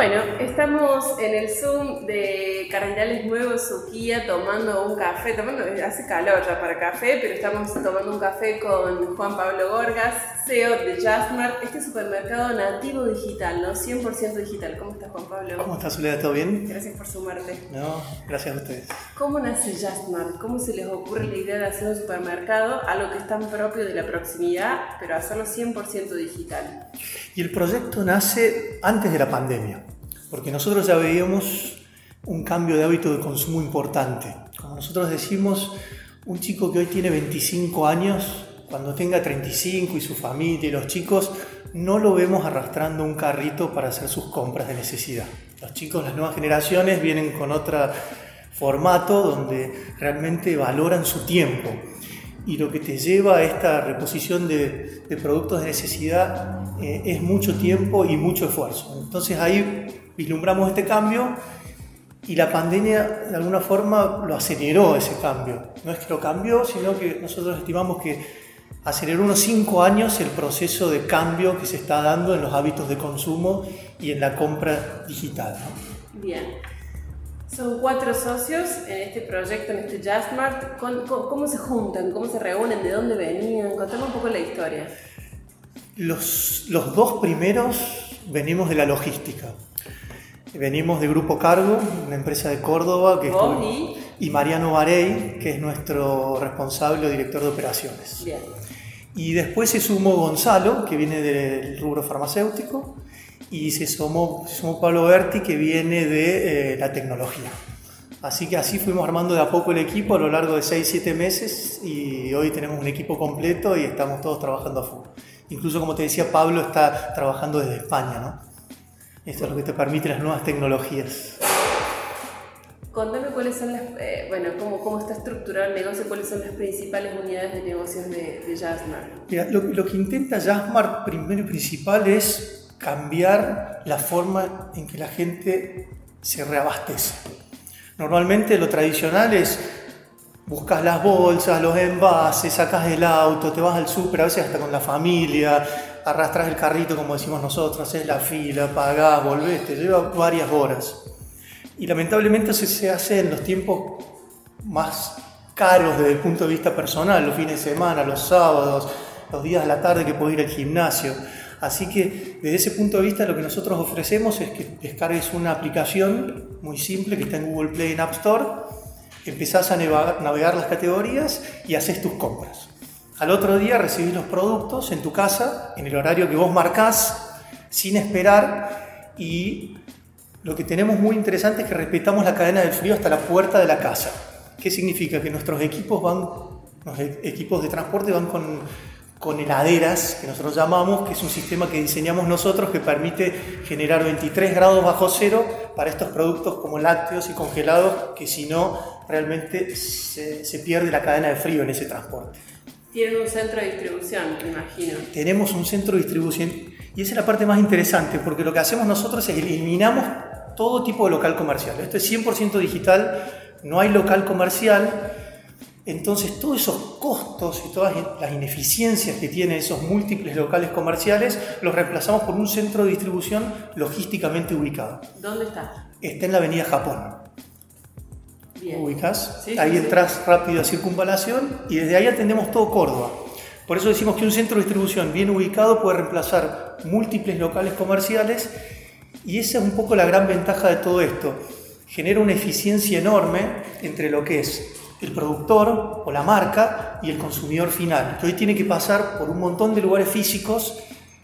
Bueno, estamos en el Zoom de Cardenales Nuevos Suquía tomando un café, tomando, hace calor ya para café, pero estamos tomando un café con Juan Pablo Gorgas, CEO de JustMart, este supermercado nativo digital, ¿no? 100% digital. ¿Cómo estás, Juan Pablo? ¿Cómo estás, Soledad? ¿Todo bien? Gracias por sumarte. No, gracias a ustedes. ¿Cómo nace JustMart? ¿Cómo se les ocurre la idea de hacer un supermercado, algo que es tan propio de la proximidad, pero hacerlo 100% digital? Y el proyecto nace antes de la pandemia porque nosotros ya veíamos un cambio de hábito de consumo importante. Como nosotros decimos, un chico que hoy tiene 25 años, cuando tenga 35 y su familia y los chicos, no lo vemos arrastrando un carrito para hacer sus compras de necesidad. Los chicos, las nuevas generaciones, vienen con otro formato donde realmente valoran su tiempo. Y lo que te lleva a esta reposición de, productos de necesidad eh, es mucho tiempo y mucho esfuerzo. Entonces ahí vislumbramos este cambio y la pandemia de alguna forma lo aceleró ese cambio. No es que lo cambió, sino que nosotros estimamos que aceleró unos cinco años el proceso de cambio que se está dando en los hábitos de consumo y en la compra digital. Bien. Son cuatro socios en este proyecto, en este JustMart. ¿Cómo se juntan? ¿Cómo se reúnen? ¿De dónde venían? Contame un poco la historia. Los, los dos primeros venimos de la logística. Venimos de Grupo Cargo, una empresa de Córdoba, que y? Mariano Varey, que es nuestro responsable o director de operaciones. Bien. Y después se sumó Gonzalo, que viene del rubro farmacéutico, y se sumó, Pablo Berti, que viene de eh, la tecnología. Así que así fuimos armando de a poco el equipo a lo largo de 6-7 meses y hoy tenemos un equipo completo y estamos todos trabajando a full. Incluso como te decía, Pablo está trabajando desde España, ¿no? Esto es lo que te permite las nuevas tecnologías. Contame cuáles son las, eh, bueno, cómo, cómo, está estructurado el negocio, cuáles son las principales unidades de negocios de, de Mira, lo, lo, que intenta Jasmart primero y principal es cambiar la forma en que la gente se reabastece. Normalmente lo tradicional es buscas las bolsas, los envases, sacas el auto, te vas al súper, a veces hasta con la familia, arrastras el carrito, como decimos nosotros, haces la fila, pagás, volvés, te lleva varias horas. Y lamentablemente eso se hace en los tiempos más caros desde el punto de vista personal, los fines de semana, los sábados, los días de la tarde que puedes ir al gimnasio. Así que desde ese punto de vista lo que nosotros ofrecemos es que descargues una aplicación muy simple que está en Google Play en App Store, empezás a navegar las categorías y haces tus compras. Al otro día recibís los productos en tu casa, en el horario que vos marcás, sin esperar. Y lo que tenemos muy interesante es que respetamos la cadena del frío hasta la puerta de la casa. ¿Qué significa? Que nuestros equipos van, e-, equipos de transporte van con, con heladeras, que nosotros llamamos, que es un sistema que diseñamos nosotros que permite generar 23 grados bajo cero para estos productos como lácteos y congelados, que si no, realmente se, se pierde la cadena de frío en ese transporte. Tienen un centro de distribución, me imagino. Tenemos un centro de distribución y esa es la parte más interesante porque lo que hacemos nosotros es eliminamos todo tipo de local comercial. Esto es 100% digital, no hay local comercial. Entonces todos esos costos y todas las ineficiencias que tienen esos múltiples locales comerciales los reemplazamos por un centro de distribución logísticamente ubicado. ¿Dónde está? Está en la avenida Japón ubicas, ahí entras rápido a circunvalación y desde ahí atendemos todo Córdoba. Por eso decimos que un centro de distribución bien ubicado puede reemplazar múltiples locales comerciales y esa es un poco la gran ventaja de todo esto. Genera una eficiencia enorme entre lo que es el productor o la marca y el consumidor final, que hoy tiene que pasar por un montón de lugares físicos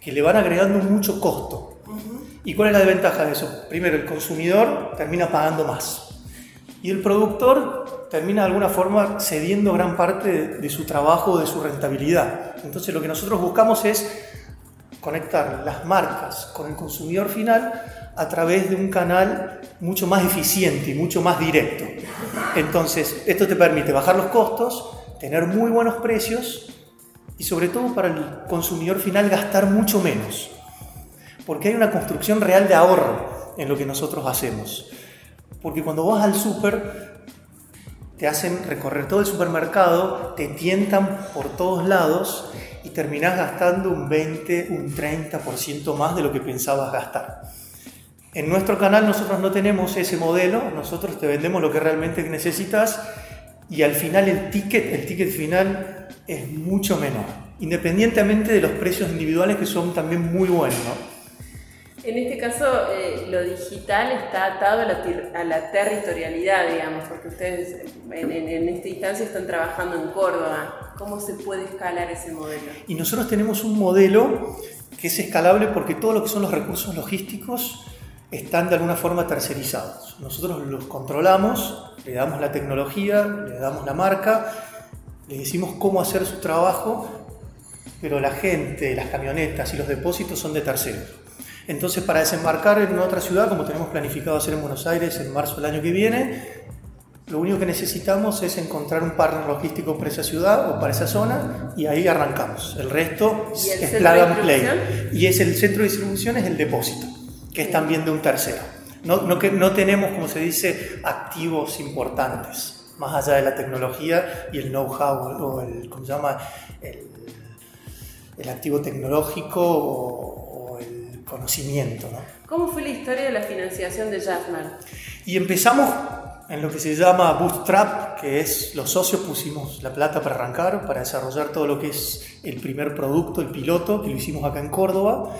que le van agregando mucho costo. ¿Y cuál es la desventaja de eso? Primero, el consumidor termina pagando más. Y el productor termina de alguna forma cediendo gran parte de, su trabajo, de su rentabilidad. Entonces lo que nosotros buscamos es conectar las marcas con el consumidor final a través de un canal mucho más eficiente y mucho más directo. Entonces, esto te permite bajar los costos, tener muy buenos precios y sobre todo para el consumidor final gastar mucho menos. Porque hay una construcción real de ahorro en lo que nosotros hacemos. Porque cuando vas al súper, te hacen recorrer todo el supermercado, te tientan por todos lados y terminás gastando un 20, un 30% más de lo que pensabas gastar. En nuestro canal nosotros no tenemos ese modelo, nosotros te vendemos lo que realmente necesitas y al final el ticket, el ticket final es mucho menor, independientemente de los precios individuales que son también muy buenos. En este caso, eh, lo digital está atado a la, territorialidad, digamos, porque ustedes en, en, esta instancia están trabajando en Córdoba. ¿Cómo se puede escalar ese modelo? Y nosotros tenemos un modelo que es escalable porque todo lo que son los recursos logísticos están de alguna forma tercerizados. Nosotros los controlamos, le damos la tecnología, le damos la marca, le decimos cómo hacer su trabajo, pero la gente, las camionetas y los depósitos son de terceros. Entonces, para desembarcar en otra ciudad, como tenemos planificado hacer en Buenos Aires en marzo del año que viene, lo único que necesitamos es encontrar un partner logístico para esa ciudad o para esa zona y ahí arrancamos. El resto es plug and play. Y es el centro de distribución es el depósito, que es también de un tercero. No, no, que, no tenemos, como se dice, activos importantes, más allá de la tecnología y el know-how o el, ¿cómo se llama? El, el activo tecnológico o, conocimiento. ¿no? ¿Cómo fue la historia de la financiación de Jasmine? Y empezamos en lo que se llama Bootstrap, que es los socios pusimos la plata para arrancar, para desarrollar todo lo que es el primer producto, el piloto, que lo hicimos acá en Córdoba.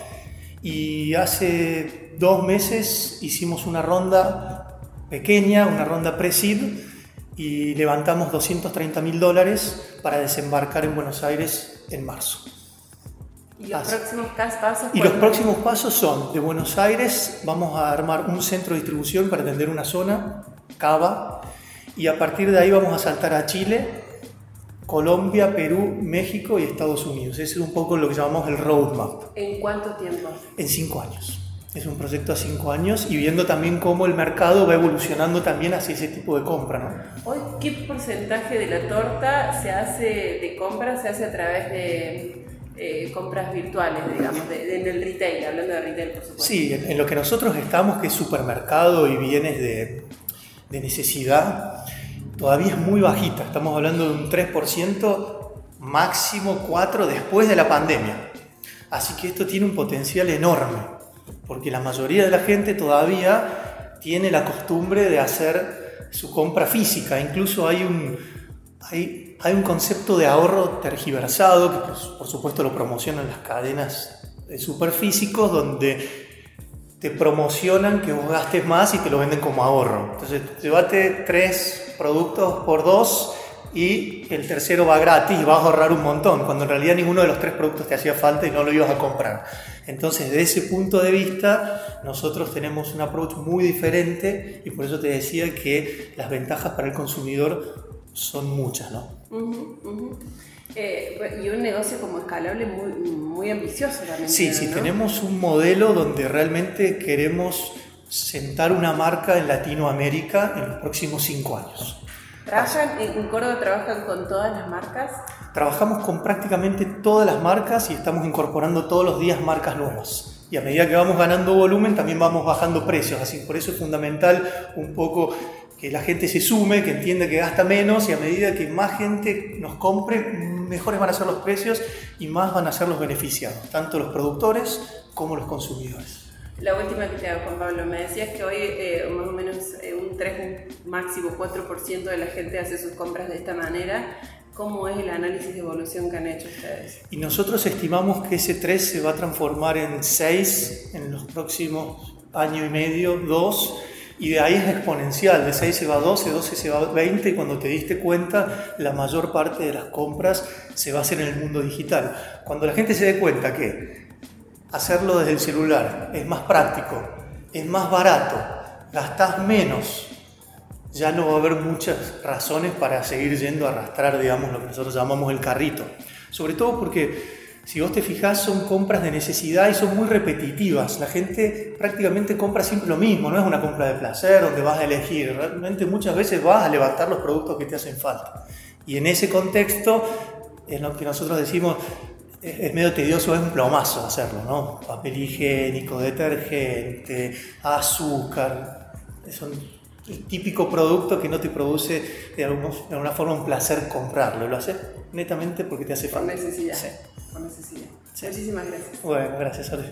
Y hace dos meses hicimos una ronda pequeña, una ronda pre-seed, y levantamos 230 mil dólares para desembarcar en Buenos Aires en marzo. ¿Y los próximos pasos? Y los próximos pasos son, de Buenos Aires vamos a armar un centro de distribución para atender una zona Cava, y a partir de ahí vamos a saltar a Chile, Colombia, Perú, México y Estados Unidos. Ese es un poco lo que llamamos el roadmap. ¿En cuánto tiempo? En cinco años. Es un proyecto a cinco años y viendo también cómo el mercado va evolucionando también hacia ese tipo de compra. ¿no? Hoy, ¿qué porcentaje de la torta se hace de compra, se hace a través de eh, compras virtuales, digamos, en el retail, hablando de retail, por supuesto? Sí, en, en, lo que nosotros estamos, que es supermercado y bienes de, de necesidad todavía es muy bajita. Estamos hablando de un 3%, máximo 4% después de la pandemia. Así que esto tiene un potencial enorme, porque la mayoría de la gente todavía tiene la costumbre de hacer su compra física. Incluso hay un, hay, un concepto de ahorro tergiversado, que por, supuesto lo promocionan las cadenas de superfísicos, donde te promocionan que vos gastes más y te lo venden como ahorro. Entonces, llévate tres productos por dos y el tercero va gratis y vas a ahorrar un montón, cuando en realidad ninguno de los tres productos te hacía falta y no lo ibas a comprar. Entonces, de ese punto de vista, nosotros tenemos un approach muy diferente y por eso te decía que las ventajas para el consumidor son muchas, ¿no? Eh, y un negocio como escalable muy, muy ambicioso también. Sí, sí, tenemos un modelo donde realmente queremos sentar una marca en Latinoamérica en los próximos cinco años. ¿Trabajan en Córdoba trabajan con todas las marcas? Trabajamos con prácticamente todas las marcas y estamos incorporando todos los días marcas nuevas. Y a medida que vamos ganando volumen, también vamos bajando precios. Así por eso es fundamental un poco que la gente se sume, que entienda que gasta menos y a medida que más gente nos compre, mejores van a ser los precios y más van a ser los beneficiados, tanto los productores como los consumidores. La última que te hago, Juan Pablo, me decías que hoy eh, más o menos eh, un 3, máximo 4% de la gente hace sus compras de esta manera. ¿Cómo es el análisis de evolución que han hecho ustedes? Y nosotros estimamos que ese 3 se va a transformar en 6 en los próximos año y medio, 2 y de ahí es exponencial, de 6 se va a 12, 12 se va a 20 y cuando te diste cuenta la mayor parte de las compras se va a hacer en el mundo digital. Cuando la gente se dé cuenta que hacerlo desde el celular es más práctico, es más barato, gastas menos, ya no va a haber muchas razones para seguir yendo a arrastrar, digamos, lo que nosotros llamamos el carrito. Sobre todo porque si vos te fijás, son compras de necesidad y son muy repetitivas. La gente prácticamente compra siempre lo mismo, no es una compra de placer donde vas a elegir. Realmente muchas veces vas a levantar los productos que te hacen falta. Y en ese contexto, en lo que nosotros decimos, es medio tedioso, es un plomazo hacerlo, ¿no? Papel higiénico, detergente, azúcar. Son el típico producto que no te produce de, alguna forma un placer comprarlo. Lo haces netamente porque te hace falta. Por necesidad. Sí con Cecilia. Muchísimas gracias. Bueno, gracias, Sol.